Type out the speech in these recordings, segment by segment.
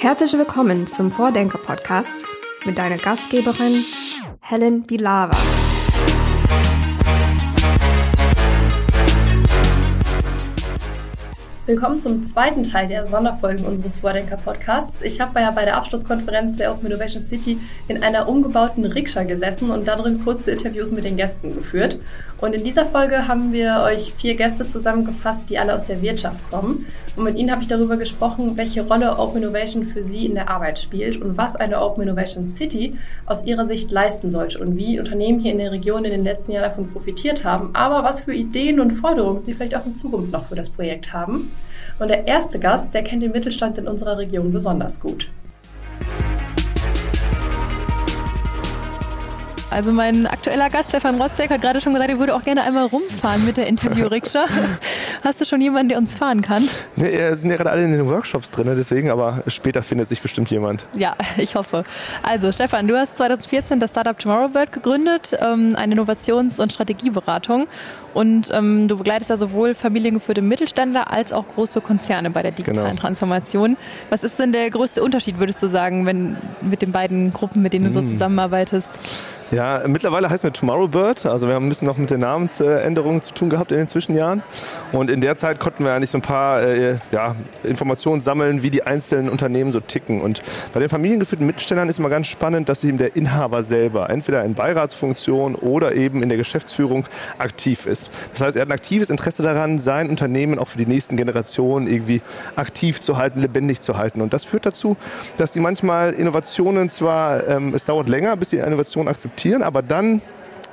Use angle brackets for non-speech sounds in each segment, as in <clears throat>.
Herzlich willkommen zum Vordenker-Podcast mit deiner Gastgeberin Helen Bilava. Willkommen zum zweiten Teil der Sonderfolgen unseres Vordenker-Podcasts. Ich habe ja bei der Abschlusskonferenz der Open Innovation City in einer umgebauten Rikscha gesessen und darin kurze Interviews mit den Gästen geführt. Und in dieser Folge haben wir euch vier Gäste zusammengefasst, die alle aus der Wirtschaft kommen. Und mit ihnen habe ich darüber gesprochen, welche Rolle Open Innovation für sie in der Arbeit spielt und was eine Open Innovation City aus ihrer Sicht leisten sollte und wie Unternehmen hier in der Region in den letzten Jahren davon profitiert haben, aber was für Ideen und Forderungen sie vielleicht auch in Zukunft noch für das Projekt haben. Und der erste Gast, der kennt den Mittelstand in unserer Region besonders gut. Also mein aktueller Gast, Stefan Rotzek, hat gerade schon gesagt, er würde auch gerne einmal rumfahren mit der Interview-Rikscha. <laughs> Hast du schon jemanden, der uns fahren kann? Nee, wir sind ja gerade alle in den Workshops drin, deswegen, aber später findet sich bestimmt jemand. Ja, <laughs> ich hoffe. Also Stefan, du hast 2014 das Startup Tomorrowbird gegründet, ähm, eine Innovations- und Strategieberatung. Und ähm, du begleitest da sowohl familiengeführte Mittelständler als auch große Konzerne bei der digitalen genau. Transformation. Was ist denn der größte Unterschied, würdest du sagen, wenn mit den beiden Gruppen, mit denen du so hm. zusammenarbeitest? Ja, mittlerweile heißen wir Tomorrowbird. Also wir haben ein bisschen noch mit der Namensänderung zu tun gehabt in den Zwischenjahren. Und in der Zeit konnten wir eigentlich so ein paar äh, ja, Informationen sammeln, wie die einzelnen Unternehmen so ticken. Und bei den familiengeführten Mittelständlern ist immer ganz spannend, dass eben der Inhaber selber entweder in Beiratsfunktion oder eben in der Geschäftsführung aktiv ist. Das heißt, er hat ein aktives Interesse daran, sein Unternehmen auch für die nächsten Generationen irgendwie aktiv zu halten, lebendig zu halten. Und das führt dazu, dass sie manchmal Innovationen zwar, ähm, es dauert länger, bis sie Innovationen akzeptieren, akzeptieren, aber dann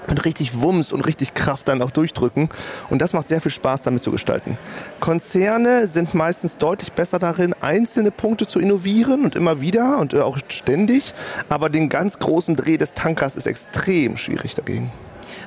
mit richtig Wumms und richtig Kraft dann auch durchdrücken. Und das macht sehr viel Spaß, damit zu gestalten. Konzerne sind meistens deutlich besser darin, einzelne Punkte zu innovieren und immer wieder und auch ständig. Aber den ganz großen Dreh des Tankers ist extrem schwierig dagegen.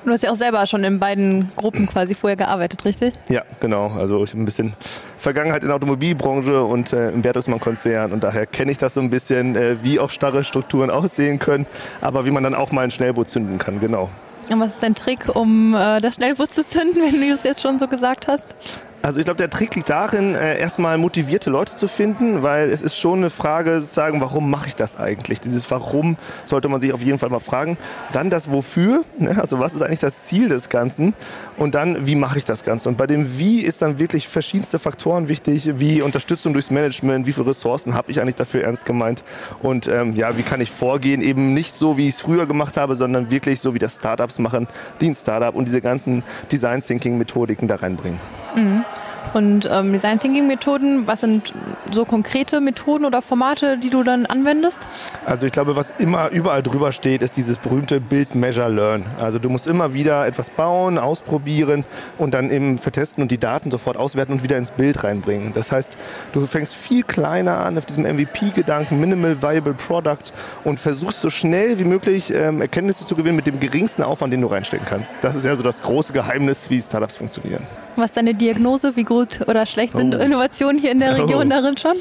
Du hast ja auch selber schon in beiden Gruppen quasi vorher gearbeitet, richtig? Ja, genau. Also ich habe ein bisschen Vergangenheit in der Automobilbranche und äh, im Bertelsmann-Konzern und daher kenne ich das so ein bisschen, äh, wie auch starre Strukturen aussehen können, aber wie man dann auch mal ein Schnellboot zünden kann, genau. Und was ist dein Trick, um äh, das Schnellboot zu zünden, <laughs> wenn du es jetzt schon so gesagt hast? Also ich glaube, der Trick liegt darin, äh, erstmal motivierte Leute zu finden, weil es ist schon eine Frage sozusagen, warum mache ich das eigentlich? Dieses Warum sollte man sich auf jeden Fall mal fragen. Dann das Wofür, ne? also was ist eigentlich das Ziel des Ganzen? Und dann, wie mache ich das Ganze? Und bei dem Wie ist dann wirklich verschiedenste Faktoren wichtig, wie Unterstützung durchs Management, wie viele Ressourcen habe ich eigentlich dafür ernst gemeint? Und ähm, ja, wie kann ich vorgehen? Eben nicht so, wie ich es früher gemacht habe, sondern wirklich so, wie das Startups machen, die ein Startup und diese ganzen Design Thinking Methodiken da reinbringen. Mhm. Und ähm, Design Thinking Methoden, was sind so konkrete Methoden oder Formate, die du dann anwendest? Also ich glaube, was immer überall drüber steht, ist dieses berühmte Build, Measure, Learn. Also du musst immer wieder etwas bauen, ausprobieren und dann eben vertesten und die Daten sofort auswerten und wieder ins Bild reinbringen. Das heißt, du fängst viel kleiner an auf diesem MVP-Gedanken, Minimal Viable Product und versuchst so schnell wie möglich ähm, Erkenntnisse zu gewinnen mit dem geringsten Aufwand, den du reinstecken kannst. Das ist ja so das große Geheimnis, wie Startups funktionieren. Was ist deine Diagnose? Wie gut oder schlecht sind oh. Innovationen hier in der Region oh. darin schon?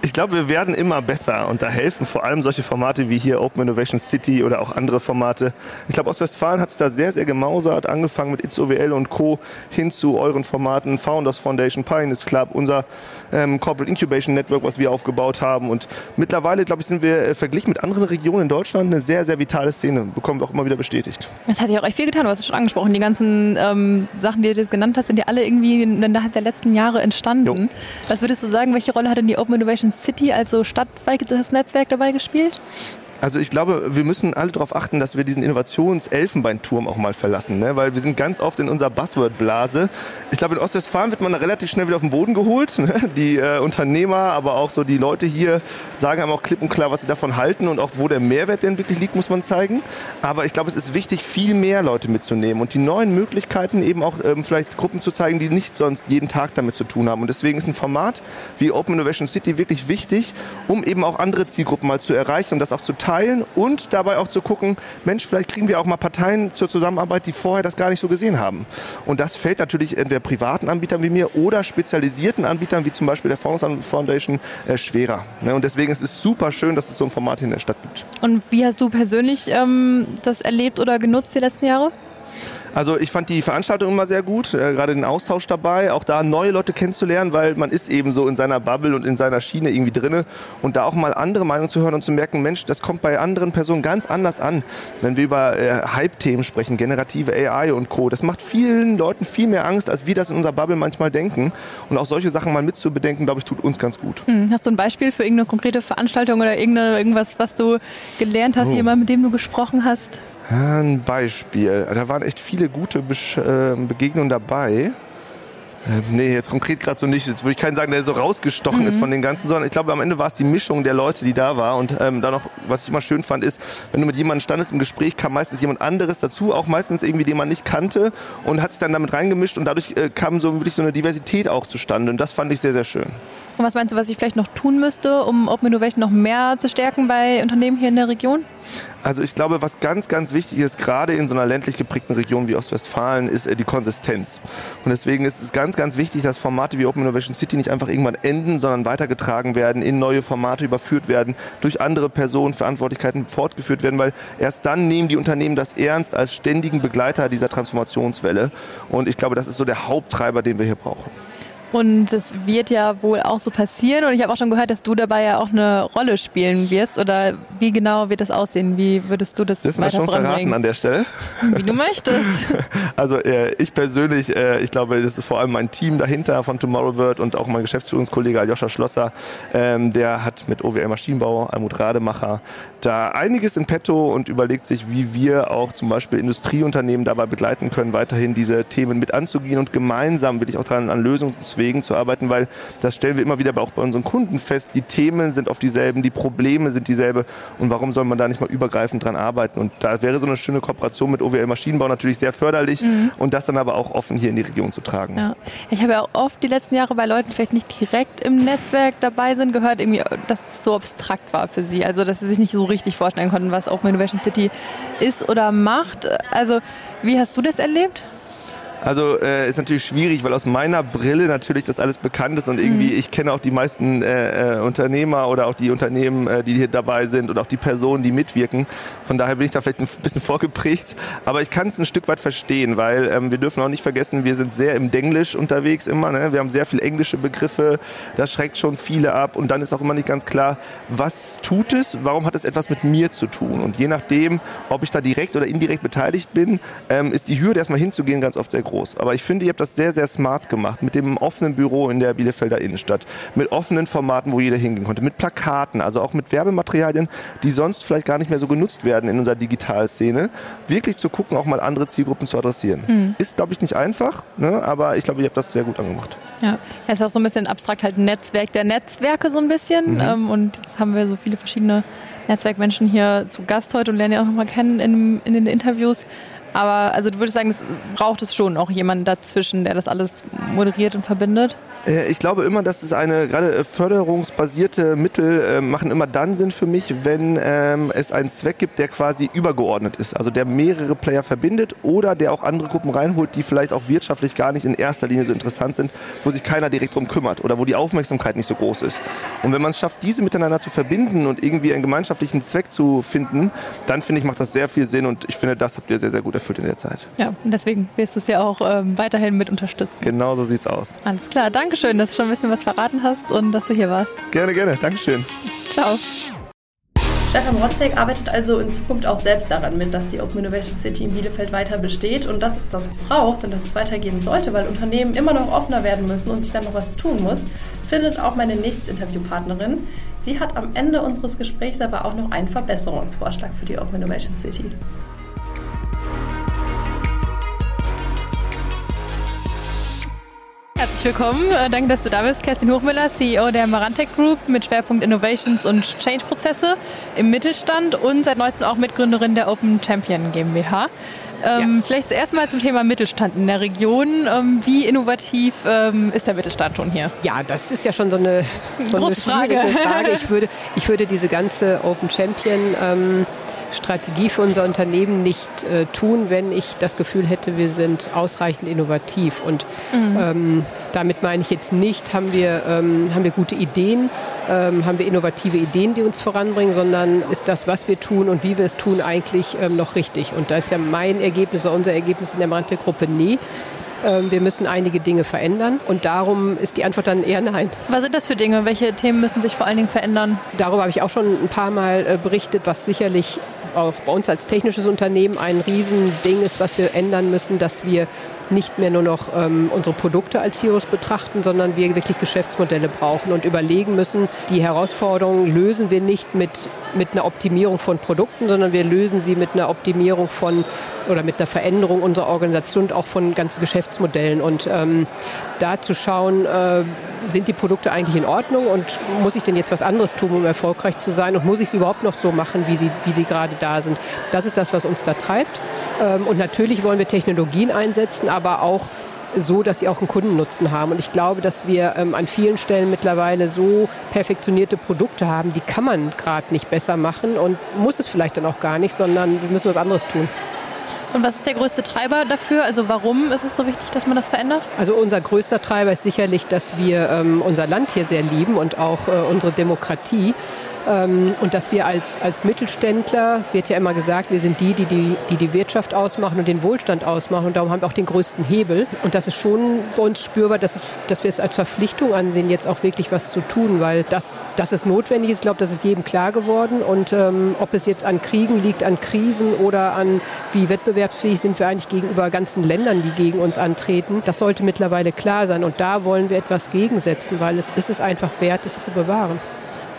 Ich glaube, wir werden immer besser und da helfen vor allem solche Formate wie hier Open Innovation City oder auch andere Formate. Ich glaube, Ostwestfalen hat es da sehr, sehr gemausert, angefangen mit ITSOWL und Co. hin zu euren Formaten, Founders Foundation, Pioneers Club, unser ähm, Corporate Incubation Network, was wir aufgebaut haben. Und mittlerweile, glaube ich, sind wir äh, verglichen mit anderen Regionen in Deutschland eine sehr, sehr vitale Szene. Bekommen wir auch immer wieder bestätigt. Das hat sich auch echt viel getan. Du hast es schon angesprochen. Die ganzen ähm, Sachen, die du jetzt genannt hast, sind ja alle irgendwie innerhalb der letzten Jahre entstanden. Jo. Was würdest du sagen, welche Rolle hat denn die Open Innovation City, also stadtweites Netzwerk dabei gespielt? Also ich glaube, wir müssen alle darauf achten, dass wir diesen Innovations-Elfenbeinturm auch mal verlassen, ne? weil wir sind ganz oft in unserer Buzzword-Blase. Ich glaube, in Ostwestfalen wird man relativ schnell wieder auf den Boden geholt. Ne? Die äh, Unternehmer, aber auch so die Leute hier sagen einem auch klipp und klar, was sie davon halten und auch wo der Mehrwert denn wirklich liegt, muss man zeigen. Aber ich glaube, es ist wichtig, viel mehr Leute mitzunehmen und die neuen Möglichkeiten eben auch ähm, vielleicht Gruppen zu zeigen, die nicht sonst jeden Tag damit zu tun haben. Und deswegen ist ein Format wie Open Innovation City wirklich wichtig, um eben auch andere Zielgruppen mal zu erreichen und das auch zu teilen teilen und dabei auch zu gucken, Mensch, vielleicht kriegen wir auch mal Parteien zur Zusammenarbeit, die vorher das gar nicht so gesehen haben. Und das fällt natürlich entweder privaten Anbietern wie mir oder spezialisierten Anbietern wie zum Beispiel der Fonds Foundation äh, schwerer. Ne? Und deswegen ist es super schön, dass es so ein Format hier in der Stadt gibt. Und wie hast du persönlich ähm, das erlebt oder genutzt die letzten Jahre? Also ich fand die Veranstaltung immer sehr gut, äh, gerade den Austausch dabei, auch da neue Leute kennenzulernen, weil man ist eben so in seiner Bubble und in seiner Schiene irgendwie drinne und da auch mal andere Meinungen zu hören und zu merken, Mensch, das kommt bei anderen Personen ganz anders an. Wenn wir über äh, Hype-Themen sprechen, generative AI und Co., das macht vielen Leuten viel mehr Angst, als wir das in unserer Bubble manchmal denken. Und auch solche Sachen mal mitzubedenken, glaube ich, tut uns ganz gut. Hm, hast du ein Beispiel für irgendeine konkrete Veranstaltung oder irgendwas, was du gelernt hast, oh. jemand, mit dem du gesprochen hast? Ein Beispiel. Da waren echt viele gute äh, Begegnungen dabei. Ähm, nee, jetzt konkret gerade so nicht. Jetzt würde ich keinen sagen, der so rausgestochen mhm. ist von den ganzen, sondern ich glaube, am Ende war es die Mischung der Leute, die da war. Und ähm, dann noch, was ich immer schön fand, ist, wenn du mit jemandem standest im Gespräch, kam meistens jemand anderes dazu, auch meistens irgendwie, den man nicht kannte und hat sich dann damit reingemischt und dadurch äh, kam so wirklich so eine Diversität auch zustande. Und das fand ich sehr, sehr schön. Und was meinst du, was ich vielleicht noch tun müsste, um Open Innovation noch mehr zu stärken bei Unternehmen hier in der Region? Also ich glaube, was ganz, ganz wichtig ist, gerade in so einer ländlich geprägten Region wie Ostwestfalen, ist äh, die Konsistenz. Und deswegen ist es ganz, ganz wichtig, dass Formate wie Open Innovation City nicht einfach irgendwann enden, sondern weitergetragen werden, in neue Formate überführt werden, durch andere Personen, Verantwortlichkeiten fortgeführt werden, weil erst dann nehmen die Unternehmen das ernst als ständigen Begleiter dieser Transformationswelle. Und ich glaube, das ist so der Haupttreiber, den wir hier brauchen. Und es wird ja wohl auch so passieren. Und ich habe auch schon gehört, dass du dabei ja auch eine Rolle spielen wirst. Oder wie genau wird das aussehen? Wie würdest du das Dürfen weiter wir schon verraten an der Stelle? Wie du möchtest. <laughs> Also äh, ich persönlich, äh, ich glaube, das ist vor allem mein Team dahinter von Tomorrowbird und auch mein Geschäftsführungskollege Aljoscha Schlosser. Ähm, der hat mit OWL Maschinenbau, Almut Rademacher, da einiges in petto und überlegt sich, wie wir auch zum Beispiel Industrieunternehmen dabei begleiten können, weiterhin diese Themen mit anzugehen und gemeinsam will ich auch daran an Lösungen zu Wegen zu arbeiten, weil das stellen wir immer wieder auch bei unseren Kunden fest. Die Themen sind oft dieselben, die Probleme sind dieselbe. Und warum soll man da nicht mal übergreifend dran arbeiten? Und da wäre so eine schöne Kooperation mit OWL Maschinenbau natürlich sehr förderlich mhm. und das dann aber auch offen hier in die Region zu tragen. Ja. Ich habe ja auch oft die letzten Jahre bei Leuten, die vielleicht nicht direkt im Netzwerk dabei sind, gehört, irgendwie, dass es so abstrakt war für sie. Also, dass sie sich nicht so richtig vorstellen konnten, was Open Innovation City ist oder macht. Also, wie hast du das erlebt? Also äh, ist natürlich schwierig, weil aus meiner Brille natürlich das alles bekannt ist und irgendwie, mhm. ich kenne auch die meisten äh, äh, Unternehmer oder auch die Unternehmen, äh, die hier dabei sind und auch die Personen, die mitwirken. Von daher bin ich da vielleicht ein bisschen vorgeprägt. Aber ich kann es ein Stück weit verstehen, weil ähm, wir dürfen auch nicht vergessen, wir sind sehr im Denglisch unterwegs immer. Ne? Wir haben sehr viele englische Begriffe, das schreckt schon viele ab und dann ist auch immer nicht ganz klar, was tut es, warum hat es etwas mit mir zu tun? Und je nachdem, ob ich da direkt oder indirekt beteiligt bin, ähm, ist die Hürde erstmal hinzugehen ganz oft sehr groß. Aber ich finde, ihr habt das sehr, sehr smart gemacht. Mit dem offenen Büro in der Bielefelder Innenstadt. Mit offenen Formaten, wo jeder hingehen konnte. Mit Plakaten, also auch mit Werbematerialien, die sonst vielleicht gar nicht mehr so genutzt werden in unserer Digitalszene. Wirklich zu gucken, auch mal andere Zielgruppen zu adressieren. Mhm. Ist, glaube ich, nicht einfach, ne? aber ich glaube, ihr habt das sehr gut angemacht. Ja, es ist auch so ein bisschen abstrakt halt Netzwerk der Netzwerke so ein bisschen. Mhm. Ähm, und jetzt haben wir so viele verschiedene Netzwerkmenschen hier zu Gast heute und lernen ja auch nochmal kennen in, in den Interviews. Aber also du würdest sagen, es braucht es schon auch jemanden dazwischen, der das alles moderiert und verbindet? Äh, ich glaube immer, dass es eine gerade äh, förderungsbasierte Mittel äh, machen immer dann Sinn für mich, wenn ähm, es einen Zweck gibt, der quasi übergeordnet ist, also der mehrere Player verbindet oder der auch andere Gruppen reinholt, die vielleicht auch wirtschaftlich gar nicht in erster Linie so interessant sind, wo sich keiner direkt drum kümmert oder wo die Aufmerksamkeit nicht so groß ist. Und wenn man es schafft, diese miteinander zu verbinden und irgendwie einen gemeinschaftlichen Zweck zu finden, dann finde ich, macht das sehr viel Sinn und ich finde, das habt ihr sehr, sehr gut erfüllt in der Zeit. Ja, und deswegen wirst du es ja auch ähm, weiterhin mit unterstützen. Genau so sieht's aus. Alles klar, danke Dankeschön, dass du schon ein bisschen was verraten hast und dass du hier warst. Gerne, gerne. Dankeschön. Ciao. Stefan Rotzek arbeitet also in Zukunft auch selbst daran mit, dass die Open Innovation City in Bielefeld weiter besteht und dass es das braucht und dass es weitergehen sollte, weil Unternehmen immer noch offener werden müssen und sich dann noch was tun muss, findet auch meine nächste Interviewpartnerin. Sie hat am Ende unseres Gesprächs aber auch noch einen Verbesserungsvorschlag für die Open Innovation City. Herzlich willkommen. Äh, danke, dass du da bist. Kerstin Hochmüller, CEO der Marantec Group mit Schwerpunkt Innovations und Change-Prozesse im Mittelstand und seit neuestem auch Mitgründerin der Open Champion GmbH. Ähm, ja. Vielleicht zuerst mal zum Thema Mittelstand in der Region. Ähm, wie innovativ ähm, ist der Mittelstand schon hier? Ja, das ist ja schon so eine, so eine Frage. Frage. <laughs> Ich würde, ich würde diese ganze Open Champion ähm, Strategie für unser Unternehmen nicht äh, tun, wenn ich das Gefühl hätte, wir sind ausreichend innovativ. Und mhm. ähm, damit meine ich jetzt nicht, haben wir, ähm, haben wir gute Ideen, ähm, haben wir innovative Ideen, die uns voranbringen, sondern ist das, was wir tun und wie wir es tun, eigentlich ähm, noch richtig. Und da ist ja mein Ergebnis oder unser Ergebnis in der Brandgruppe nie. Ähm, wir müssen einige Dinge verändern und darum ist die Antwort dann eher nein. Was sind das für Dinge? Welche Themen müssen sich vor allen Dingen verändern? Darüber habe ich auch schon ein paar Mal äh, berichtet, was sicherlich auch bei uns als technisches Unternehmen ein Riesending ist, was wir ändern müssen, dass wir nicht mehr nur noch ähm, unsere Produkte als Heroes betrachten, sondern wir wirklich Geschäftsmodelle brauchen und überlegen müssen, die Herausforderungen lösen wir nicht mit, mit einer Optimierung von Produkten, sondern wir lösen sie mit einer Optimierung von oder mit einer Veränderung unserer Organisation und auch von ganzen Geschäftsmodellen. Und ähm, da zu schauen, äh, sind die Produkte eigentlich in Ordnung und muss ich denn jetzt was anderes tun, um erfolgreich zu sein und muss ich sie überhaupt noch so machen, wie sie, wie sie gerade da sind. Das ist das, was uns da treibt. Ähm, und natürlich wollen wir Technologien einsetzen, aber auch so, dass sie auch einen Kundennutzen haben. Und ich glaube, dass wir ähm, an vielen Stellen mittlerweile so perfektionierte Produkte haben, die kann man gerade nicht besser machen und muss es vielleicht dann auch gar nicht, sondern wir müssen was anderes tun. Und was ist der größte Treiber dafür? Also warum ist es so wichtig, dass man das verändert? Also unser größter Treiber ist sicherlich, dass wir ähm, unser Land hier sehr lieben und auch äh, unsere Demokratie. Ähm, und dass wir als, als Mittelständler, wird ja immer gesagt, wir sind die, die die, die die Wirtschaft ausmachen und den Wohlstand ausmachen. Und darum haben wir auch den größten Hebel. Und das ist schon bei uns spürbar, dass, es, dass wir es als Verpflichtung ansehen, jetzt auch wirklich was zu tun, weil das, dass es notwendig ist, ich glaube, das ist jedem klar geworden. Und ähm, ob es jetzt an Kriegen liegt, an Krisen oder an wie wettbewerbsfähig sind wir eigentlich gegenüber ganzen Ländern, die gegen uns antreten, das sollte mittlerweile klar sein. Und da wollen wir etwas gegensetzen, weil es ist es einfach wert, es zu bewahren.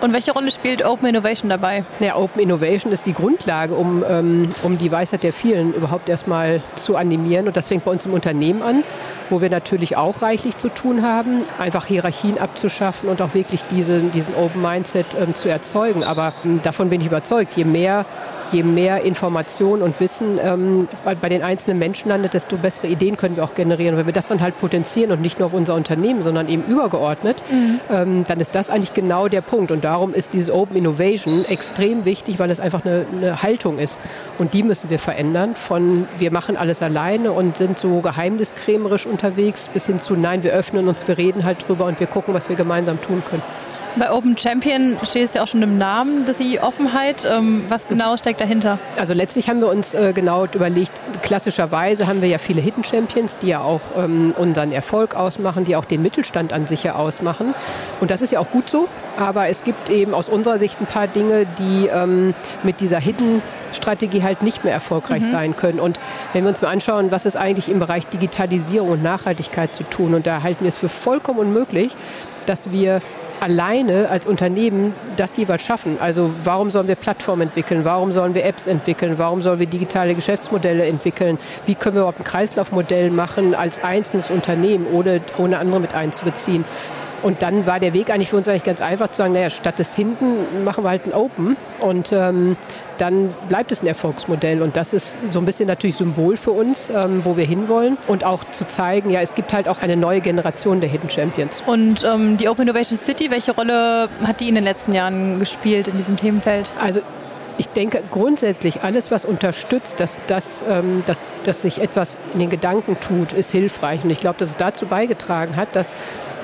Und welche Rolle spielt Open Innovation dabei? Ja, Open Innovation ist die Grundlage, um, ähm, um die Weisheit der vielen überhaupt erstmal zu animieren. Und das fängt bei uns im Unternehmen an, wo wir natürlich auch reichlich zu tun haben, einfach Hierarchien abzuschaffen und auch wirklich diese, diesen Open Mindset ähm, zu erzeugen. Aber ähm, davon bin ich überzeugt, je mehr je mehr Information und Wissen ähm, bei den einzelnen Menschen landet, desto bessere Ideen können wir auch generieren. Und wenn wir das dann halt potenzieren und nicht nur auf unser Unternehmen, sondern eben übergeordnet, mhm. ähm, dann ist das eigentlich genau der Punkt. Und darum ist dieses Open Innovation extrem wichtig, weil es einfach eine, eine Haltung ist. Und die müssen wir verändern. Von wir machen alles alleine und sind so geheimniskrämerisch unterwegs bis hin zu nein, wir öffnen uns, wir reden halt drüber und wir gucken, was wir gemeinsam tun können. Bei Open Champion steht es ja auch schon im Namen, dass die Offenheit. Ähm, was genau steckt dahinter? Also letztlich haben wir uns äh, genau überlegt, klassischerweise haben wir ja viele Hidden Champions, die ja auch ähm, unseren Erfolg ausmachen, die auch den Mittelstand an sich ja ausmachen. Und das ist ja auch gut so. Aber es gibt eben aus unserer Sicht ein paar Dinge, die ähm, mit dieser Hidden Strategie halt nicht mehr erfolgreich mhm. sein können. Und wenn wir uns mal anschauen, was ist eigentlich im Bereich Digitalisierung und Nachhaltigkeit zu tun, und da halten wir es für vollkommen unmöglich, dass wir alleine als Unternehmen das jeweils schaffen. Also warum sollen wir Plattformen entwickeln? Warum sollen wir Apps entwickeln? Warum sollen wir digitale Geschäftsmodelle entwickeln? Wie können wir überhaupt ein Kreislaufmodell machen als einzelnes Unternehmen, ohne, ohne andere mit einzubeziehen? Und dann war der Weg eigentlich für uns eigentlich ganz einfach zu sagen, naja, statt des Hinten machen wir halt ein Open. Und ähm, dann bleibt es ein Erfolgsmodell. Und das ist so ein bisschen natürlich Symbol für uns, ähm, wo wir hinwollen. Und auch zu zeigen, ja, es gibt halt auch eine neue Generation der Hidden Champions. Und ähm, die Open Innovation City, welche Rolle hat die in den letzten Jahren gespielt in diesem Themenfeld? Also ich denke grundsätzlich, alles, was unterstützt, dass, dass, ähm, dass, dass sich etwas in den Gedanken tut, ist hilfreich. Und ich glaube, dass es dazu beigetragen hat, dass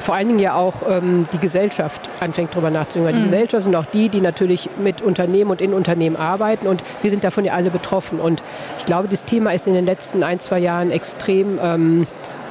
vor allen Dingen ja auch ähm, die Gesellschaft anfängt, darüber nachzudenken. Weil die mhm. Gesellschaft sind auch die, die natürlich mit Unternehmen und in Unternehmen arbeiten und wir sind davon ja alle betroffen. Und ich glaube, das Thema ist in den letzten ein, zwei Jahren extrem ähm,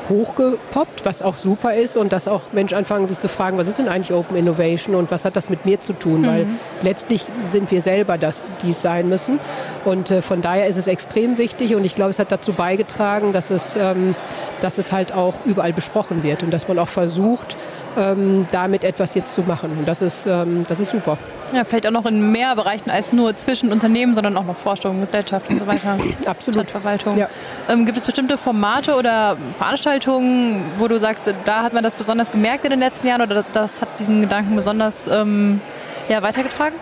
hochgepoppt, was auch super ist und dass auch Menschen anfangen, sich zu fragen, was ist denn eigentlich Open Innovation und was hat das mit mir zu tun? Mhm. Weil letztlich sind wir selber das, die es sein müssen. Und äh, von daher ist es extrem wichtig und ich glaube, es hat dazu beigetragen, dass es, ähm, dass es halt auch überall besprochen wird und dass man auch versucht, ähm, damit etwas jetzt zu machen. Und das ist, ähm, das ist super. Ja, vielleicht auch noch in mehr Bereichen als nur zwischen Unternehmen, sondern auch noch Forschung, Gesellschaft und so weiter. <clears throat> Absolut. Stadtverwaltung. Ja. Ähm, gibt es bestimmte Formate oder Veranstaltungen, wo du sagst, da hat man das besonders gemerkt in den letzten Jahren oder das hat diesen Gedanken besonders ähm, ja, weitergetragen?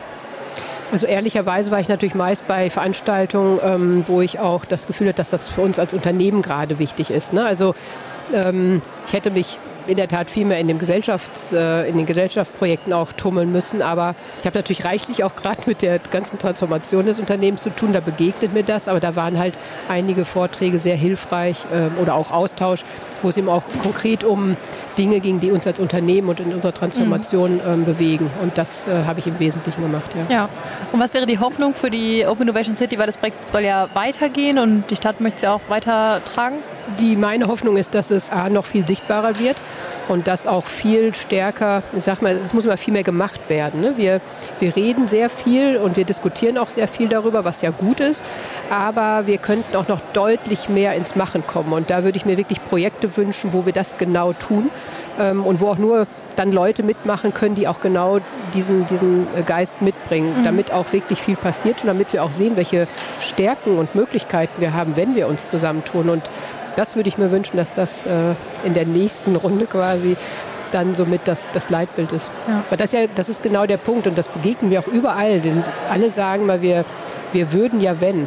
Also ehrlicherweise war ich natürlich meist bei Veranstaltungen, ähm, wo ich auch das Gefühl hatte, dass das für uns als Unternehmen gerade wichtig ist. Ne? Also ähm, ich hätte mich in der Tat viel mehr in, dem Gesellschafts-, äh, in den Gesellschaftsprojekten auch tummeln müssen. Aber ich habe natürlich reichlich auch gerade mit der ganzen Transformation des Unternehmens zu tun. Da begegnet mir das. Aber da waren halt einige Vorträge sehr hilfreich äh, oder auch Austausch, wo es eben auch konkret um Dinge ging, die uns als Unternehmen und in unserer Transformation mhm. ähm, bewegen. Und das äh, habe ich im Wesentlichen gemacht. Ja. ja. Und was wäre die Hoffnung für die Open Innovation City? Weil das Projekt soll ja weitergehen und die Stadt möchte es ja auch weitertragen. Die, meine Hoffnung ist, dass es A, noch viel sichtbarer wird und dass auch viel stärker, ich sag mal, es muss immer viel mehr gemacht werden. Ne? Wir, wir reden sehr viel und wir diskutieren auch sehr viel darüber, was ja gut ist, aber wir könnten auch noch deutlich mehr ins Machen kommen und da würde ich mir wirklich Projekte wünschen, wo wir das genau tun ähm, und wo auch nur dann Leute mitmachen können, die auch genau diesen, diesen Geist mitbringen, mhm. damit auch wirklich viel passiert und damit wir auch sehen, welche Stärken und Möglichkeiten wir haben, wenn wir uns zusammentun und das würde ich mir wünschen, dass das äh, in der nächsten Runde quasi dann somit das, das Leitbild ist. Ja. Aber das, ja, das ist genau der Punkt und das begegnen wir auch überall. Denn alle sagen mal, wir, wir würden ja wenn.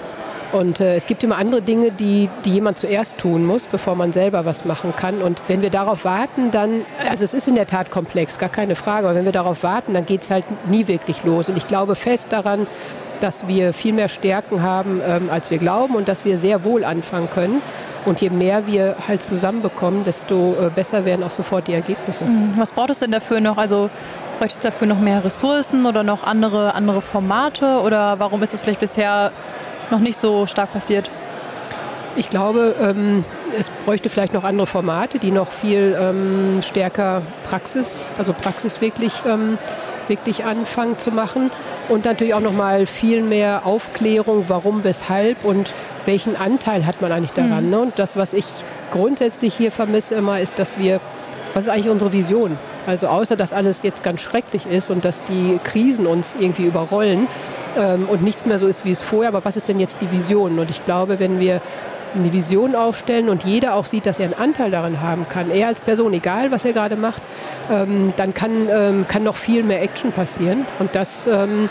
Und äh, es gibt immer andere Dinge, die, die jemand zuerst tun muss, bevor man selber was machen kann. Und wenn wir darauf warten, dann, also es ist in der Tat komplex, gar keine Frage, aber wenn wir darauf warten, dann geht es halt nie wirklich los. Und ich glaube fest daran, dass wir viel mehr Stärken haben, ähm, als wir glauben und dass wir sehr wohl anfangen können. Und je mehr wir halt zusammenbekommen, desto äh, besser werden auch sofort die Ergebnisse. Mhm. Was braucht es denn dafür noch? Also bräuchte es dafür noch mehr Ressourcen oder noch andere, andere Formate? Oder warum ist es vielleicht bisher noch nicht so stark passiert? Ich glaube, ähm, es bräuchte vielleicht noch andere Formate, die noch viel ähm, stärker Praxis, also Praxis wirklich, ähm, wirklich anfangen zu machen. Und natürlich auch noch mal viel mehr Aufklärung, warum, weshalb und welchen Anteil hat man eigentlich daran. Mhm. Ne? Und das, was ich grundsätzlich hier vermisse immer, ist, dass wir, was ist eigentlich unsere Vision? Also außer, dass alles jetzt ganz schrecklich ist und dass die Krisen uns irgendwie überrollen ähm, und nichts mehr so ist, wie es vorher, aber was ist denn jetzt die Vision? Und ich glaube, wenn wir eine Vision aufstellen und jeder auch sieht, dass er einen Anteil daran haben kann, er als Person, egal was er gerade macht, ähm, dann kann, ähm, kann noch viel mehr Action passieren. Und das ähm,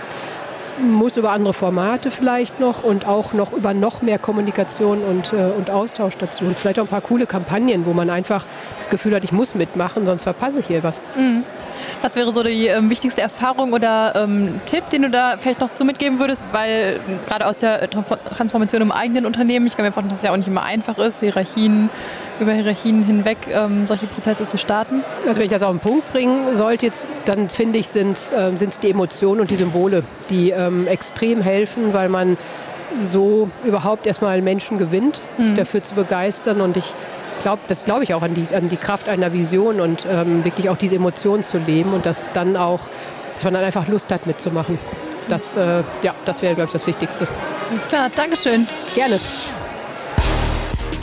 muss über andere Formate vielleicht noch und auch noch über noch mehr Kommunikation und, äh, und Austausch dazu. Und vielleicht auch ein paar coole Kampagnen, wo man einfach das Gefühl hat, ich muss mitmachen, sonst verpasse ich hier was. Mhm. Was wäre so die ähm, wichtigste Erfahrung oder ähm, Tipp, den du da vielleicht noch so mitgeben würdest? Weil gerade aus der Transformation im eigenen Unternehmen, ich kann mir vorstellen, dass es ja auch nicht immer einfach ist, Hierarchien über Hierarchien hinweg ähm, solche Prozesse zu starten? Also wenn ich das auf den Punkt bringen sollte, jetzt, dann finde ich, sind es ähm, die Emotionen und die Symbole, die ähm, extrem helfen, weil man so überhaupt erstmal Menschen gewinnt, mhm. sich dafür zu begeistern. Und ich glaube, das glaube ich auch an die, an die Kraft einer Vision und ähm, wirklich auch diese Emotionen zu leben und dass dann auch, dass man dann einfach Lust hat mitzumachen. Das, äh, ja, das wäre, glaube ich, das Wichtigste. Alles klar, Dankeschön. Gerne.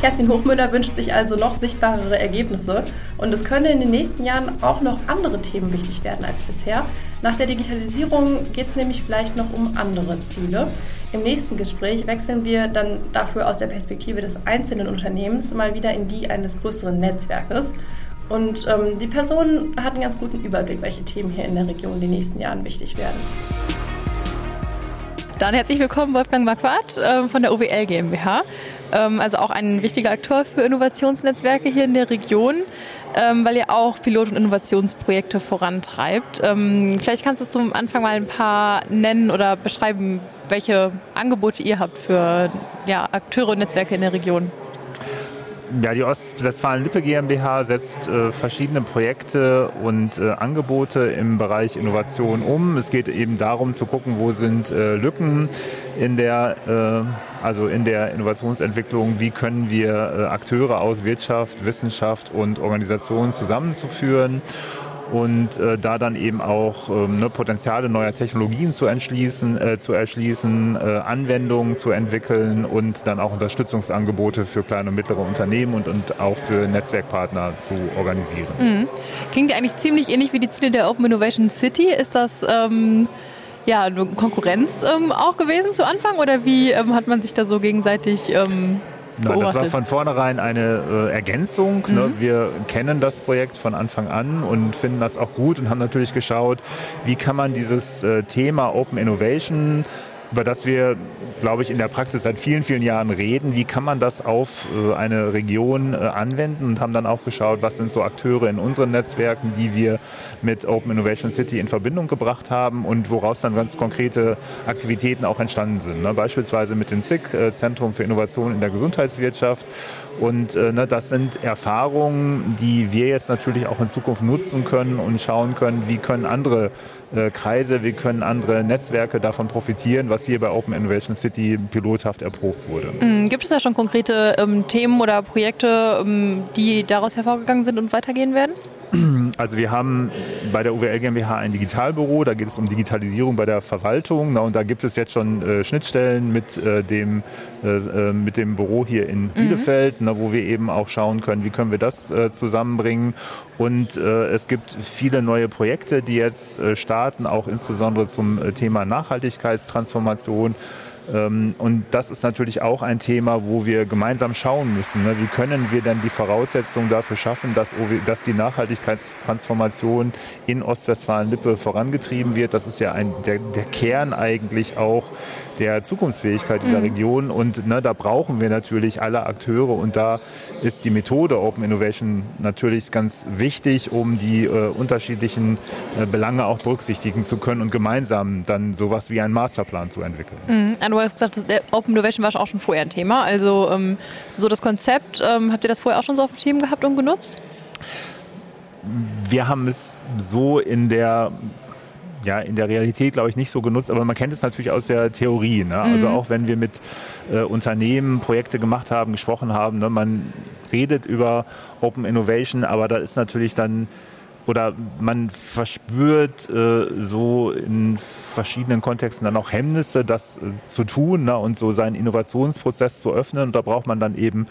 Kerstin Hochmüller wünscht sich also noch sichtbarere Ergebnisse und es können in den nächsten Jahren auch noch andere Themen wichtig werden als bisher. Nach der Digitalisierung geht es nämlich vielleicht noch um andere Ziele. Im nächsten Gespräch wechseln wir dann dafür aus der Perspektive des einzelnen Unternehmens mal wieder in die eines größeren Netzwerkes. Und ähm, die Person hat einen ganz guten Überblick, welche Themen hier in der Region in den nächsten Jahren wichtig werden. Dann herzlich willkommen, Wolfgang Marquardt äh, von der OWL GmbH. Ähm, also auch ein wichtiger Akteur für Innovationsnetzwerke hier in der Region, ähm, weil ihr auch Pilot- und Innovationsprojekte vorantreibt. Ähm, vielleicht kannst du am Anfang mal ein paar nennen oder beschreiben, welche Angebote ihr habt für ja, Akteure und Netzwerke in der Region. Ja, die Ostwestfalen-Lippe GmbH setzt äh, verschiedene Projekte und äh, Angebote im Bereich Innovation um. Es geht eben darum zu gucken, wo sind äh, Lücken in der, äh, also in der Innovationsentwicklung, wie können wir äh, Akteure aus Wirtschaft, Wissenschaft und Organisation zusammenzuführen und äh, da dann eben auch ähm, ne, Potenziale neuer Technologien zu, entschließen, äh, zu erschließen, äh, Anwendungen zu entwickeln und dann auch Unterstützungsangebote für kleine und mittlere Unternehmen und, und auch für Netzwerkpartner zu organisieren. Mhm. Klingt ja eigentlich ziemlich ähnlich wie die Ziele der Open Innovation City. Ist das ähm, ja Konkurrenz ähm, auch gewesen zu Anfang oder wie ähm, hat man sich da so gegenseitig ähm, Nein, das war von vornherein eine äh, Ergänzung. Ne? Mhm. Ne? Wir kennen das Projekt von Anfang an und finden das auch gut und haben natürlich geschaut, wie kann man dieses äh, Thema Open Innovation über das wir, glaube ich, in der Praxis seit vielen, vielen Jahren reden. Wie kann man das auf äh, eine Region äh, anwenden und haben dann auch geschaut, was sind so Akteure in unseren Netzwerken, die wir mit Open Innovation City in Verbindung gebracht haben und woraus dann ganz konkrete Aktivitäten auch entstanden sind. Ne? Beispielsweise mit dem ZIC, äh, Zentrum für Innovation in der Gesundheitswirtschaft. Und ne, das sind Erfahrungen, die wir jetzt natürlich auch in Zukunft nutzen können und schauen können, wie können andere Kreise, wie können andere Netzwerke davon profitieren, was hier bei Open Innovation City pilothaft erprobt wurde. Mhm. Gibt es da schon konkrete ähm, Themen oder Projekte, ähm, die daraus hervorgegangen sind und weitergehen werden? <clears throat> Also wir haben bei der UWL GmbH ein Digitalbüro, da geht es um Digitalisierung bei der Verwaltung na, und da gibt es jetzt schon äh, Schnittstellen mit, äh, dem, äh, äh mit dem Büro hier in mhm. Bielefeld, mhm. na, wo wir eben auch schauen können, wie können wir das äh, zusammenbringen. Und äh, es gibt viele neue Projekte, die jetzt starten, auch insbesondere zum Thema Nachhaltigkeitstransformation. Ähm, und das ist natürlich auch ein Thema, wo wir gemeinsam schauen müssen. Ne? Wie können wir denn die Voraussetzungen dafür schaffen, dass, die Nachhaltigkeitstransformation in Ostwestfalen-Lippe vorangetrieben wird? Das ist ja ein, der, der Kern eigentlich auch der Zukunftsfähigkeit dieser mhm. Region. Und ne, da brauchen wir natürlich alle Akteure. Und da ist die Methode Open Innovation natürlich ganz wichtig, um die äh, unterschiedlichen äh, Belange auch berücksichtigen zu können und gemeinsam dann sowas wie einen Masterplan zu entwickeln. Mhm du hast gesagt, Open Innovation war auch schon vorher ein Thema. Also ähm, so das Konzept, ähm, habt ihr das vorher auch schon so auf dem Team gehabt und genutzt? Wir haben es so in der ja, in der Realität, glaube ich, nicht so genutzt, aber man kennt es natürlich aus der Theorie. Ne? Also mhm. auch wenn wir mit äh, Unternehmen Projekte gemacht haben, gesprochen haben, ne? man redet über Open Innovation, aber da ist natürlich dann oder man verspürt äh, so in verschiedenen Kontexten dann auch Hemmnisse, das äh, zu tun ne, und so seinen Innovationsprozess zu öffnen. Und da braucht man dann eben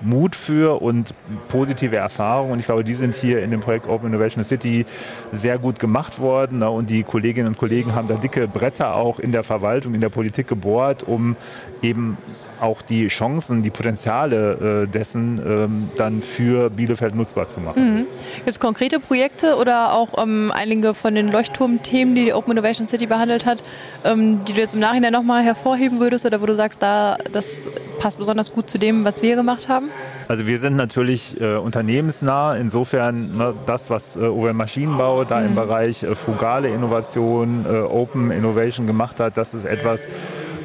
Mut für und positive Erfahrungen. Und ich glaube, die sind hier in dem Projekt Open Innovation City sehr gut gemacht worden. Ne, und die Kolleginnen und Kollegen haben da dicke Bretter auch in der Verwaltung, in der Politik gebohrt, um eben auch die Chancen, die Potenziale äh, dessen ähm, dann für Bielefeld nutzbar zu machen. Mhm. Gibt es konkrete Projekte oder auch ähm, einige von den Leuchtturmthemen, die die Open Innovation City behandelt hat, ähm, die du jetzt im Nachhinein nochmal hervorheben würdest oder wo du sagst, da das passt besonders gut zu dem, was wir gemacht haben? Also wir sind natürlich äh, unternehmensnah, insofern ne, das, was äh, OWL Maschinenbau da mhm. im Bereich äh, frugale Innovation, äh, Open Innovation gemacht hat, das ist etwas,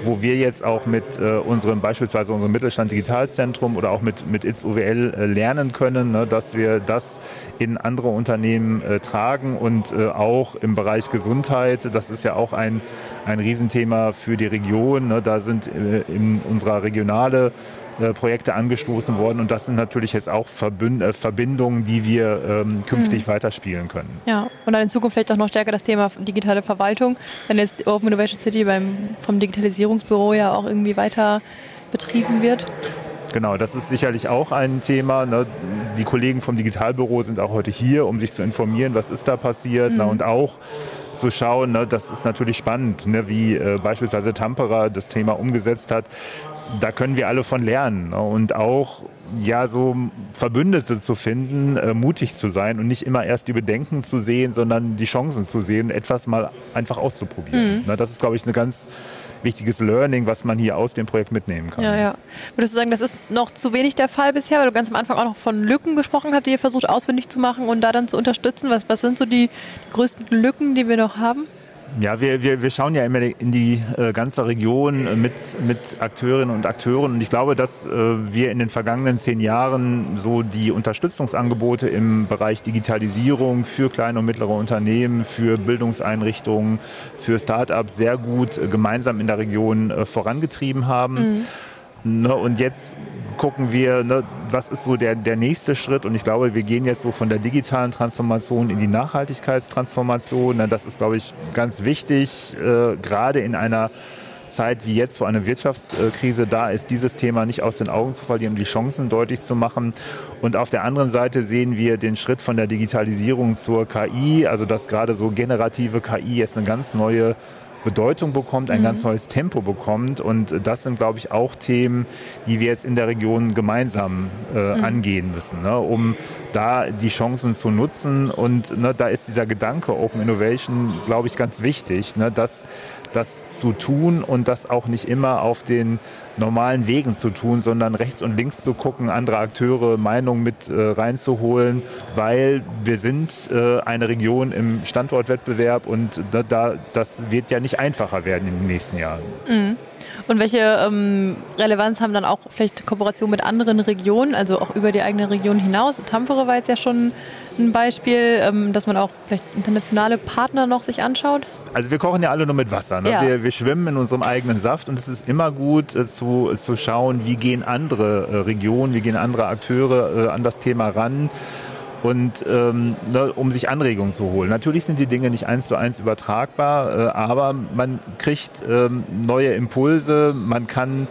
wo wir jetzt auch mit äh, unserem beispielsweise unserem Mittelstand Digitalzentrum oder auch mit, mit ITS UWL äh, lernen können, ne, dass wir das in andere Unternehmen äh, tragen und auch im Bereich Gesundheit. Das ist ja auch ein, ein Riesenthema für die Region. Ne, da sind in unserer regionale Projekte angestoßen worden und das sind natürlich jetzt auch Verbünd äh, Verbindungen, die wir ähm, künftig mhm. weiterspielen können. Ja, und dann in Zukunft vielleicht auch noch stärker das Thema digitale Verwaltung, wenn jetzt Open Innovation City beim, vom Digitalisierungsbüro ja auch irgendwie weiter betrieben wird. Genau, das ist sicherlich auch ein Thema. Ne? Die Kollegen vom Digitalbüro sind auch heute hier, um sich zu informieren, was ist da passiert mhm. ne? und auch zu schauen, ne? das ist natürlich spannend, ne? wie äh, beispielsweise Tampere das Thema umgesetzt hat da können wir alle von lernen ne? und auch ja so Verbündete zu finden, äh, mutig zu sein und nicht immer erst die Bedenken zu sehen, sondern die Chancen zu sehen, etwas mal einfach auszuprobieren. Mhm. Na, das ist, glaube ich, ein ganz wichtiges Learning, was man hier aus dem Projekt mitnehmen kann. Ja, ja. Würdest du sagen, das ist noch zu wenig der Fall bisher, weil du ganz am Anfang auch noch von Lücken gesprochen hast, die ihr versucht ausfindig zu machen und da dann zu unterstützen? Was, was sind so die größten Lücken, die wir noch haben? Ja, wir, wir, wir schauen ja immer in die äh, ganze Region äh, mit, mit Akteurinnen und Akteuren. Und ich glaube, dass äh, wir in den vergangenen zehn Jahren so die Unterstützungsangebote im Bereich Digitalisierung für kleine und mittlere Unternehmen, für Bildungseinrichtungen, für Start-ups sehr gut äh, gemeinsam in der Region äh, vorangetrieben haben. Mhm. Ne, und jetzt gucken wir, ne, was ist so der, der nächste Schritt. Und ich glaube, wir gehen jetzt so von der digitalen Transformation in die Nachhaltigkeitstransformation. Ne, das ist, glaube ich, ganz wichtig, äh, gerade in einer Zeit wie jetzt, wo eine Wirtschaftskrise da ist, dieses Thema nicht aus den Augen zu verlieren, um die Chancen deutlich zu machen. Und auf der anderen Seite sehen wir den Schritt von der Digitalisierung zur KI, also dass gerade so generative KI jetzt eine ganz neue Bedeutung bekommt, ein mhm. ganz neues Tempo bekommt. Und das sind, glaube ich, auch Themen, die wir jetzt in der Region gemeinsam äh, mhm. angehen müssen, ne, um da die Chancen zu nutzen. Und ne, da ist dieser Gedanke Open Innovation, glaube ich, ganz wichtig, ne, dass das zu tun und das auch nicht immer auf den normalen Wegen zu tun, sondern rechts und links zu gucken, andere Akteure Meinungen mit äh, reinzuholen, weil wir sind äh, eine Region im Standortwettbewerb und da, da, das wird ja nicht einfacher werden in den nächsten Jahren. Mhm. Und welche ähm, Relevanz haben dann auch vielleicht Kooperationen mit anderen Regionen, also auch über die eigene Region hinaus? Tampere war jetzt ja schon ein Beispiel, ähm, dass man auch vielleicht internationale Partner noch sich anschaut? Also wir kochen ja alle nur mit Wasser. Ne? Ja. Wir, wir, schwimmen in unserem eigenen Saft und es ist immer gut äh, zu, zu schauen, wie gehen andere äh, Regionen, wie gehen andere Akteure äh, an das Thema ran und ähm, ne, um sich Anregungen zu holen. Natürlich sind die Dinge nicht eins zu eins übertragbar, äh, aber man kriegt ähm, neue Impulse, man kann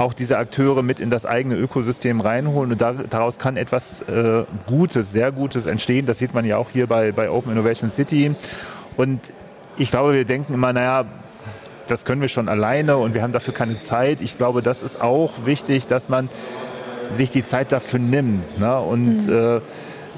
auch diese Akteure mit in das eigene Ökosystem reinholen und da, daraus kann etwas äh, Gutes, sehr Gutes entstehen. Das sieht man ja auch hier bei, bei Open Innovation City. Und ich glaube, wir denken immer, naja, das können wir schon alleine und wir haben dafür keine Zeit. Ich glaube, das ist auch wichtig, dass man sich die Zeit dafür nimmt ne? und mhm. äh,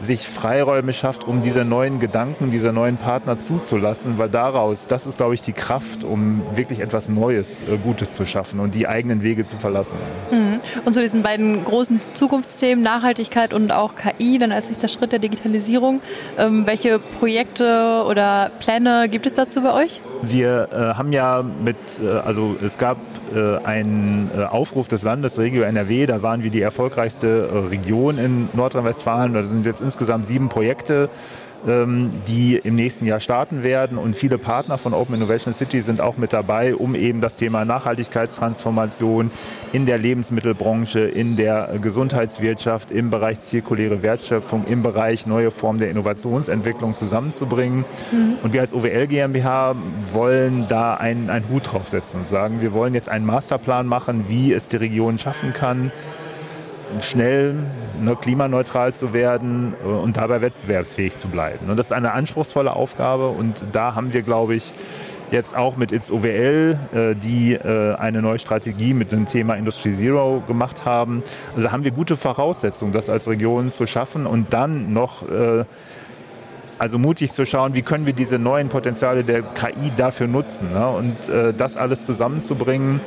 sich Freiräume schafft, um diese neuen Gedanken, diese neuen Partner zuzulassen, weil daraus, das ist, glaube ich, die Kraft, um wirklich etwas Neues, äh, Gutes zu schaffen und die eigenen Wege zu verlassen. Mhm. Und zu diesen beiden großen Zukunftsthemen, Nachhaltigkeit und auch KI, dann als nächster Schritt der Digitalisierung, ähm, welche Projekte oder Pläne gibt es dazu bei euch? Wir äh, haben ja mit, äh, also es gab äh, einen äh, Aufruf des Landes Regio NRW, da waren wir die erfolgreichste äh, Region in Nordrhein-Westfalen. Da sind jetzt insgesamt sieben Projekte die im nächsten Jahr starten werden. Und viele Partner von Open Innovation City sind auch mit dabei, um eben das Thema Nachhaltigkeitstransformation in der Lebensmittelbranche, in der Gesundheitswirtschaft, im Bereich zirkuläre Wertschöpfung, im Bereich neue Formen der Innovationsentwicklung zusammenzubringen. Mhm. Und wir als OWL GmbH wollen da einen, einen Hut draufsetzen und sagen, wir wollen jetzt einen Masterplan machen, wie es die Region schaffen kann, schnell ne, klimaneutral zu werden äh, und dabei wettbewerbsfähig zu bleiben. Und das ist eine anspruchsvolle Aufgabe und da haben wir, glaube ich, jetzt auch mit It's OWL, äh, die äh, eine neue Strategie mit dem Thema Industry Zero gemacht haben. Also da haben wir gute Voraussetzungen, das als Region zu schaffen und dann noch also mutig zu schauen, wie können wir diese neuen Potenziale der KI dafür nutzen ne? und das alles zusammenzubringen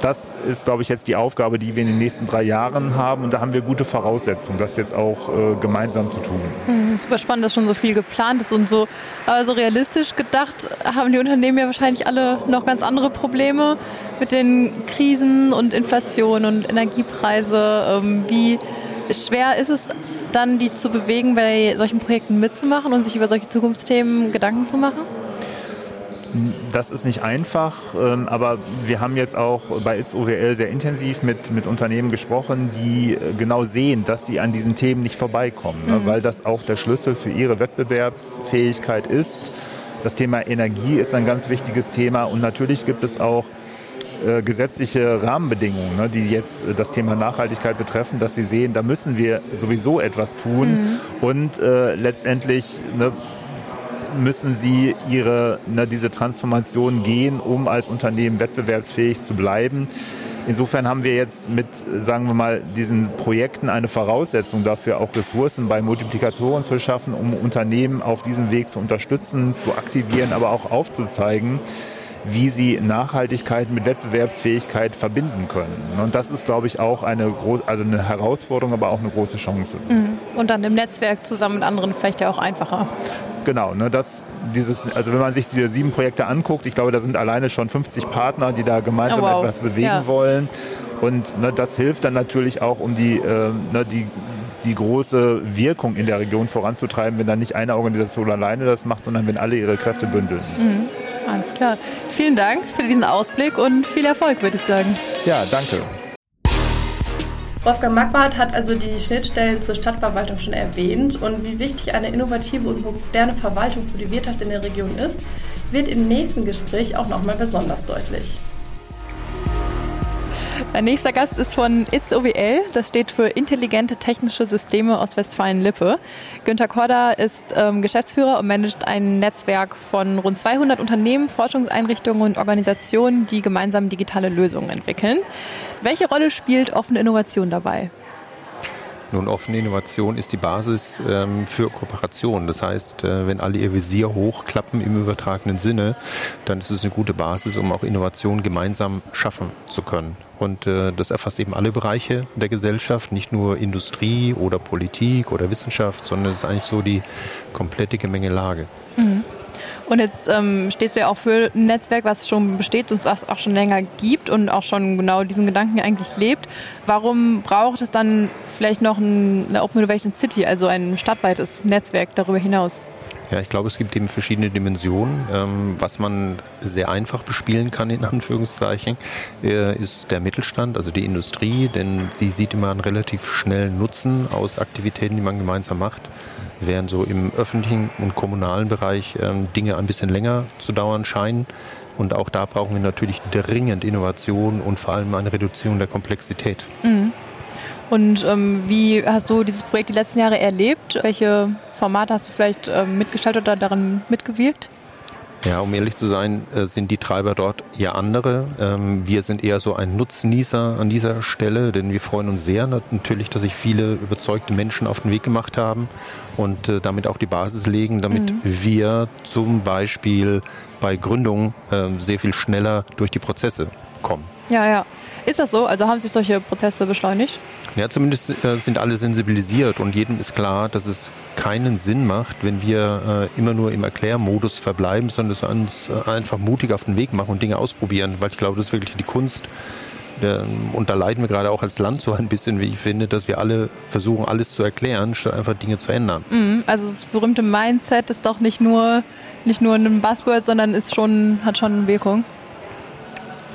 das ist, glaube ich, jetzt die Aufgabe, die wir in den nächsten drei Jahren haben. Und da haben wir gute Voraussetzungen, das jetzt auch äh, gemeinsam zu tun. Mhm, super spannend, dass schon so viel geplant ist und so. Aber so realistisch gedacht haben die Unternehmen ja wahrscheinlich alle noch ganz andere Probleme mit den Krisen und Inflation und Energiepreise. Ähm, wie schwer ist es dann, die zu bewegen, bei solchen Projekten mitzumachen und sich über solche Zukunftsthemen Gedanken zu machen? Das ist nicht einfach, ähm, aber wir haben jetzt auch bei It's OWL sehr intensiv mit, mit Unternehmen gesprochen, die äh, genau sehen, dass sie an diesen Themen nicht vorbeikommen, ne? mhm. weil das auch der Schlüssel für ihre Wettbewerbsfähigkeit ist. Das Thema Energie ist ein ganz wichtiges Thema und natürlich gibt es auch äh, gesetzliche Rahmenbedingungen, ne, die jetzt äh, das Thema Nachhaltigkeit betreffen, dass sie sehen, da müssen wir sowieso etwas tun mhm. und äh, letztendlich ne, müssen sie ihre, ne, diese Transformation gehen, um als Unternehmen wettbewerbsfähig zu bleiben. Insofern haben wir jetzt mit, sagen wir mal, diesen Projekten eine Voraussetzung dafür, auch Ressourcen bei Multiplikatoren zu schaffen, um Unternehmen auf diesem Weg zu unterstützen, zu aktivieren, aber auch aufzuzeigen, wie sie Nachhaltigkeit mit Wettbewerbsfähigkeit verbinden können. Und das ist, glaube ich, auch eine, also eine Herausforderung, aber auch eine große Chance. Mhm. Und dann im Netzwerk zusammen mit anderen vielleicht ja auch einfacher. Genau, ne, das, dieses, also wenn man sich diese sieben Projekte anguckt, ich glaube, da sind alleine schon 50 Partner, die da gemeinsam oh, wow. etwas bewegen ja. wollen. Und ne, das hilft dann natürlich auch, um die, äh, ne, die, die große Wirkung in der Region voranzutreiben, wenn dann nicht eine Organisation alleine das macht, sondern wenn alle ihre Kräfte bündeln. Mhm. Alles klar. Vielen Dank für diesen Ausblick und viel Erfolg, würde ich sagen. Ja, danke. Wolfgang Magwart hat also die Schnittstellen zur Stadtverwaltung schon erwähnt und wie wichtig eine innovative und moderne Verwaltung für die Wirtschaft in der Region ist, wird im nächsten Gespräch auch nochmal besonders deutlich. Mein nächster Gast ist von ITS-OWL. Das steht für Intelligente Technische Systeme Ostwestfalen-Lippe. Günter Korda ist ähm, Geschäftsführer und managt ein Netzwerk von rund 200 Unternehmen, Forschungseinrichtungen und Organisationen, die gemeinsam digitale Lösungen entwickeln. Welche Rolle spielt offene Innovation dabei? Nun, offene Innovation ist die Basis ähm, für Kooperation. Das heißt, äh, wenn alle ihr Visier hochklappen im übertragenen Sinne, dann ist es eine gute Basis, um auch Innovation gemeinsam schaffen zu können. Und äh, das erfasst eben alle Bereiche der Gesellschaft, nicht nur Industrie oder Politik oder Wissenschaft, sondern es ist eigentlich so die komplette Gemengelage. Mhm. Und jetzt ähm, stehst du ja auch für ein Netzwerk, was schon besteht und was auch schon länger gibt und auch schon genau diesen Gedanken eigentlich lebt. Warum braucht es dann vielleicht noch ein, eine Open Innovation City, also ein stadtweites Netzwerk darüber hinaus? Ja, ich glaube, es gibt eben verschiedene Dimensionen. Ähm, was man sehr einfach bespielen kann, in Anführungszeichen, äh, ist der Mittelstand, also die Industrie, denn die sieht immer einen relativ schnellen Nutzen aus Aktivitäten, die man gemeinsam macht während so im öffentlichen und kommunalen Bereich ähm, Dinge ein bisschen länger zu dauern scheinen. Und auch da brauchen wir natürlich dringend Innovation und vor allem eine Reduzierung der Komplexität. Mhm. Und ähm, wie hast du dieses Projekt die letzten Jahre erlebt? Welche Formate hast du vielleicht ähm, mitgestaltet oder darin mitgewirkt? Ja, um ehrlich zu sein, äh, sind die Treiber dort eher andere. Ähm, wir sind eher so ein Nutznießer an dieser Stelle, denn wir freuen uns sehr natürlich, dass sich viele überzeugte Menschen auf den Weg gemacht haben und äh, damit auch die Basis legen, damit mhm. wir zum Beispiel bei Gründung ähm, sehr viel schneller durch die Prozesse kommen. Ja, ja. Ist das so? Also haben sich solche Prozesse beschleunigt? Ja, zumindest äh, sind alle sensibilisiert und jedem ist klar, dass es keinen Sinn macht, wenn wir äh, immer nur im Erklärmodus verbleiben, sondern es uns äh, einfach mutig auf den Weg machen und Dinge ausprobieren, weil ich glaube, das ist wirklich die Kunst. Und da leiden wir gerade auch als Land so ein bisschen, wie ich finde, dass wir alle versuchen, alles zu erklären, statt einfach Dinge zu ändern. Mhm, also das berühmte Mindset ist doch nicht nur, nicht nur ein Buzzword, sondern ist schon, hat schon Wirkung.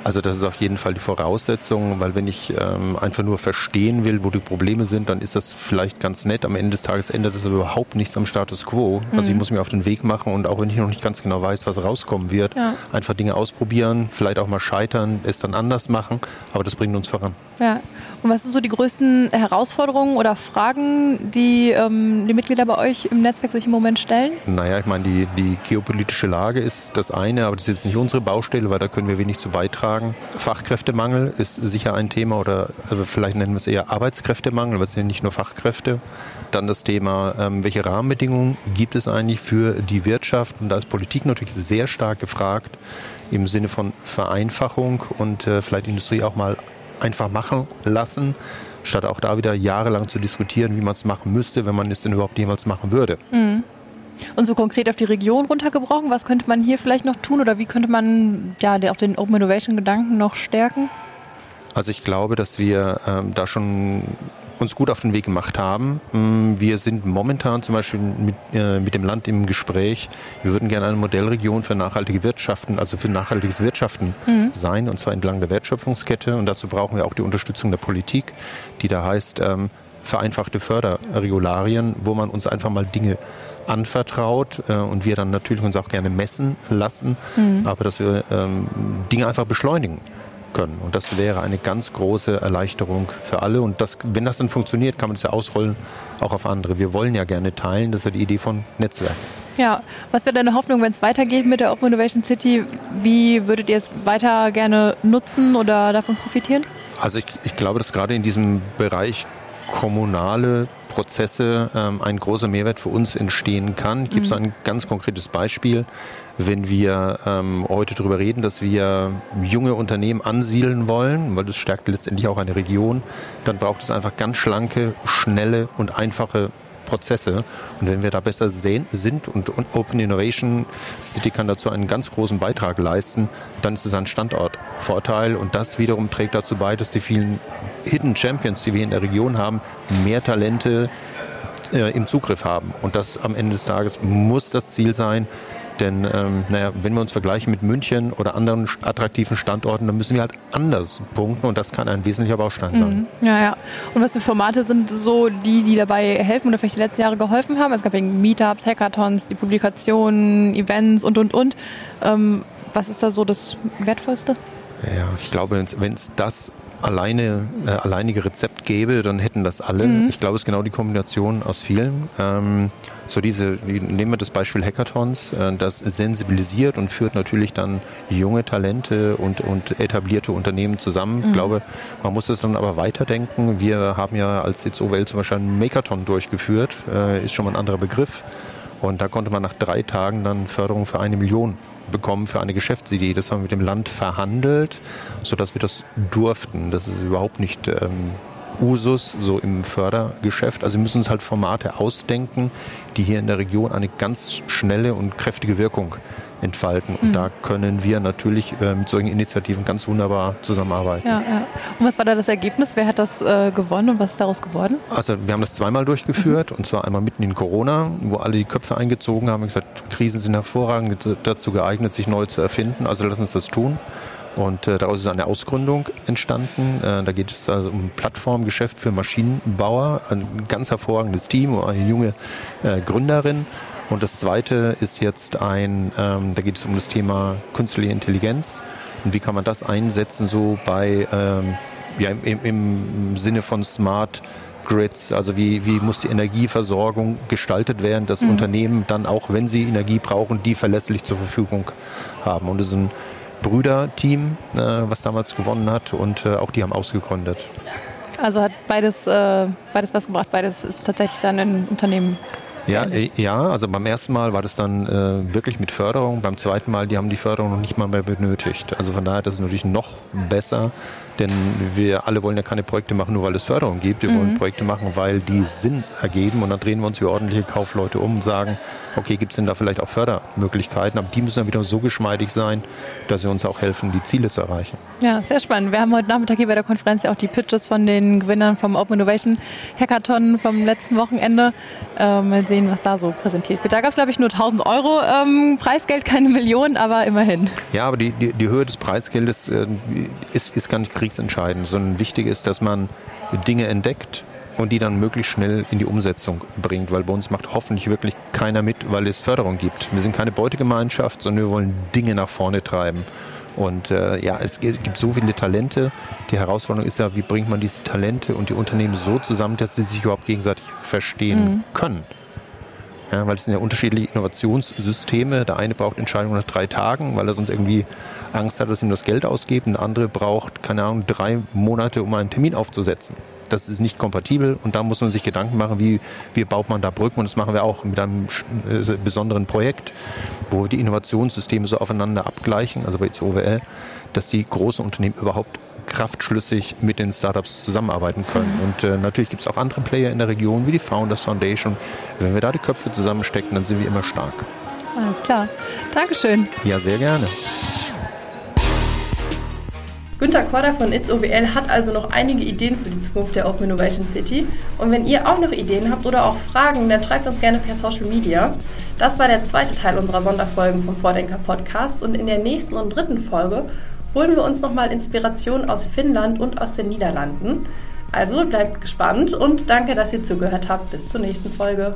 Also das ist auf jeden Fall die Voraussetzung, weil wenn ich ähm, einfach nur verstehen will, wo die Probleme sind, dann ist das vielleicht ganz nett. Am Ende des Tages ändert das aber überhaupt nichts am Status quo. Mhm. Also ich mhm. muss mir auf den Weg machen und auch wenn ich noch nicht ganz genau weiß, was rauskommen wird, ja. einfach Dinge ausprobieren, vielleicht auch mal scheitern, es dann anders machen, aber das bringt uns voran. Ja. Und was sind so die größten Herausforderungen oder Fragen, die ähm, die Mitglieder bei euch im Netzwerk sich im Moment stellen? Naja, ich meine, die, die geopolitische Lage ist das eine, aber das ist jetzt nicht unsere Baustelle, weil da können wir wenig zu beitragen. Fachkräftemangel ist sicher ein Thema oder also vielleicht nennen wir es eher Arbeitskräftemangel, weil es sind nicht nur Fachkräfte. Dann das Thema, ähm, welche Rahmenbedingungen gibt es eigentlich für die Wirtschaft? Und da ist Politik natürlich sehr stark gefragt im Sinne von Vereinfachung und äh, vielleicht Industrie auch mal einfach machen lassen, statt auch da wieder jahrelang zu diskutieren, wie man es machen müsste, wenn man es denn überhaupt jemals machen würde. Mhm. Und so konkret auf die Region runtergebrochen, was könnte man hier vielleicht noch tun oder wie könnte man ja, auch den Open Innovation Gedanken noch stärken? Also ich glaube, dass wir ähm, da schon uns gut auf den Weg gemacht haben. Mm, wir sind momentan zum Beispiel mit, äh, mit dem Land im Gespräch. Wir würden gerne eine Modellregion für nachhaltige Wirtschaften, also für nachhaltiges Wirtschaften mhm. sein, und zwar entlang der Wertschöpfungskette. Und dazu brauchen wir auch die Unterstützung der Politik, die da heißt vereinfachte Förderregularien, wo man uns einfach mal Dinge anvertraut äh, und wir dann natürlich uns auch gerne messen lassen, mhm. aber dass wir ähm, Dinge einfach beschleunigen können. Und das wäre eine ganz große Erleichterung für alle. Und das, wenn das dann funktioniert, kann man es ja ausrollen, auch auf andere. Wir wollen ja gerne teilen, das ist ja die Idee von Netzwerken. Ja, was wäre deine Hoffnung, wenn es weitergeht mit der Open Innovation City? Wie würdet ihr es weiter gerne nutzen oder davon profitieren? Also ich, ich glaube, dass gerade in diesem Bereich kommunale Prozesse ähm, ein großer Mehrwert für uns entstehen kann. Ich gebe mhm. so ein ganz konkretes Beispiel wenn wir ähm, heute darüber reden, dass wir junge Unternehmen ansiedeln wollen, weil das stärkt letztendlich auch eine Region, dann braucht es einfach ganz schlanke, schnelle und einfache Prozesse. Und wenn wir da besser sehen, sind und, Open Innovation City kann dazu einen ganz großen Beitrag leisten, dann ist es ein Standortvorteil und das wiederum trägt dazu bei, dass die vielen Hidden Champions, die wir in der Region haben, mehr Talente äh, im Zugriff haben. Und das am Ende des Tages muss das Ziel sein, denn ähm, naja, wenn wir uns vergleichen mit München oder anderen attraktiven Standorten, dann müssen wir halt anders punkten und das kann ein wesentlicher Baustein sein. Mhm. Ja, ja. Und was für Formate sind so die, die dabei helfen oder vielleicht die letzten Jahre geholfen haben? Es gab eben Meetups, Hackathons, die Publikationen, Events und, und, und. Ähm, was ist da so das Wertvollste? Ja, ich glaube, wenn es das alleine, äh, alleinige Rezept gäbe, dann hätten das alle. Mhm. Ich glaube, es ist genau die Kombination aus vielen. Ähm, so diese, nehmen wir das Beispiel Hackathons, äh, das sensibilisiert und führt natürlich dann junge Talente und, und etablierte Unternehmen zusammen. Mhm. Ich glaube, man muss es dann aber weiterdenken. Wir haben ja als CZOWL zum Beispiel einen Makeathon durchgeführt, äh, ist schon mal ein anderer Begriff. Und da konnte man nach drei Tagen dann Förderung für eine Million bekommen für eine Geschäftsidee. Das haben wir mit dem Land verhandelt, sodass wir das durften. Das ist überhaupt nicht ähm, Usus so im Fördergeschäft. Also wir müssen uns halt Formate ausdenken, die hier in der Region eine ganz schnelle und kräftige Wirkung entfalten. Und mhm. da können wir natürlich äh, mit solchen Initiativen ganz wunderbar zusammenarbeiten. Ja, ja. Und was war da das Ergebnis? Wer hat das äh, gewonnen und was ist daraus geworden? Also wir haben das zweimal durchgeführt mhm. und zwar einmal mitten in Corona, wo alle die Köpfe eingezogen haben und gesagt, Krisen sind hervorragend dazu geeignet, sich neu zu erfinden. Also lass uns das tun. Und äh, daraus ist eine Ausgründung entstanden. Äh, da geht es also um Plattformgeschäft für Maschinenbauer, ein ganz hervorragendes Team, eine junge äh, Gründerin. Und das zweite ist jetzt ein, ähm, da geht es um das Thema künstliche Intelligenz. Und wie kann man das einsetzen, so bei, ähm, ja, im, im Sinne von Smart Grids, also wie, wie muss die Energieversorgung gestaltet werden, dass mhm. Unternehmen dann auch, wenn sie Energie brauchen, die verlässlich zur Verfügung haben. Und es ist ein Brüderteam, äh, was damals gewonnen hat und äh, auch die haben ausgegründet. Also hat beides, äh, beides was gebracht, beides ist tatsächlich dann ein Unternehmen ja, äh, ja, also beim ersten Mal war das dann äh, wirklich mit Förderung. Beim zweiten Mal, die haben die Förderung noch nicht mal mehr benötigt. Also von daher, das ist natürlich noch besser, denn wir alle wollen ja keine Projekte machen, nur weil es Förderung gibt. Wir mhm. wollen Projekte machen, weil die Sinn ergeben. Und dann drehen wir uns wie ordentliche Kaufleute um und sagen, okay, gibt es denn da vielleicht auch Fördermöglichkeiten? Aber die müssen dann wieder so geschmeidig sein, dass sie uns auch helfen, die Ziele zu erreichen. Ja, sehr spannend. Wir haben heute Nachmittag hier bei der Konferenz ja auch die Pitches von den Gewinnern vom Open Innovation Hackathon vom letzten Wochenende. Äh, mal sehen, was da so präsentiert wird. Da gab es, glaube ich, nur 1000 Euro ähm, Preisgeld, keine Millionen, aber immerhin. Ja, aber die, die, die Höhe des Preisgeldes äh, ist, ist gar nicht kriegsentscheidend, sondern wichtig ist, dass man Dinge entdeckt und die dann möglichst schnell in die Umsetzung bringt, weil bei uns macht hoffentlich wirklich keiner mit, weil es Förderung gibt. Wir sind keine Beutegemeinschaft, sondern wir wollen Dinge nach vorne treiben. Und äh, ja, es gibt so viele Talente. Die Herausforderung ist ja, wie bringt man diese Talente und die Unternehmen so zusammen, dass sie sich überhaupt gegenseitig verstehen mhm. können. Ja, weil es sind ja unterschiedliche Innovationssysteme. Der eine braucht Entscheidungen nach drei Tagen, weil er sonst irgendwie Angst hat, dass ihm das Geld ausgeht. Und der andere braucht, keine Ahnung, drei Monate, um einen Termin aufzusetzen. Das ist nicht kompatibel und da muss man sich Gedanken machen, wie, wie baut man da Brücken. Und das machen wir auch mit einem äh, besonderen Projekt, wo wir die Innovationssysteme so aufeinander abgleichen, also bei OWL, dass die großen Unternehmen überhaupt kraftschlüssig mit den Startups zusammenarbeiten können. Und äh, natürlich gibt es auch andere Player in der Region, wie die Founders Foundation. Wenn wir da die Köpfe zusammenstecken, dann sind wir immer stark. Alles klar. Dankeschön. Ja, sehr gerne. Günter Korda von It's OWL hat also noch einige Ideen für die Zukunft der Open Innovation City. Und wenn ihr auch noch Ideen habt oder auch Fragen, dann schreibt uns gerne per Social Media. Das war der zweite Teil unserer Sonderfolgen vom Vordenker Podcast. Und in der nächsten und dritten Folge holen wir uns nochmal Inspiration aus Finnland und aus den Niederlanden. Also bleibt gespannt und danke, dass ihr zugehört habt. Bis zur nächsten Folge.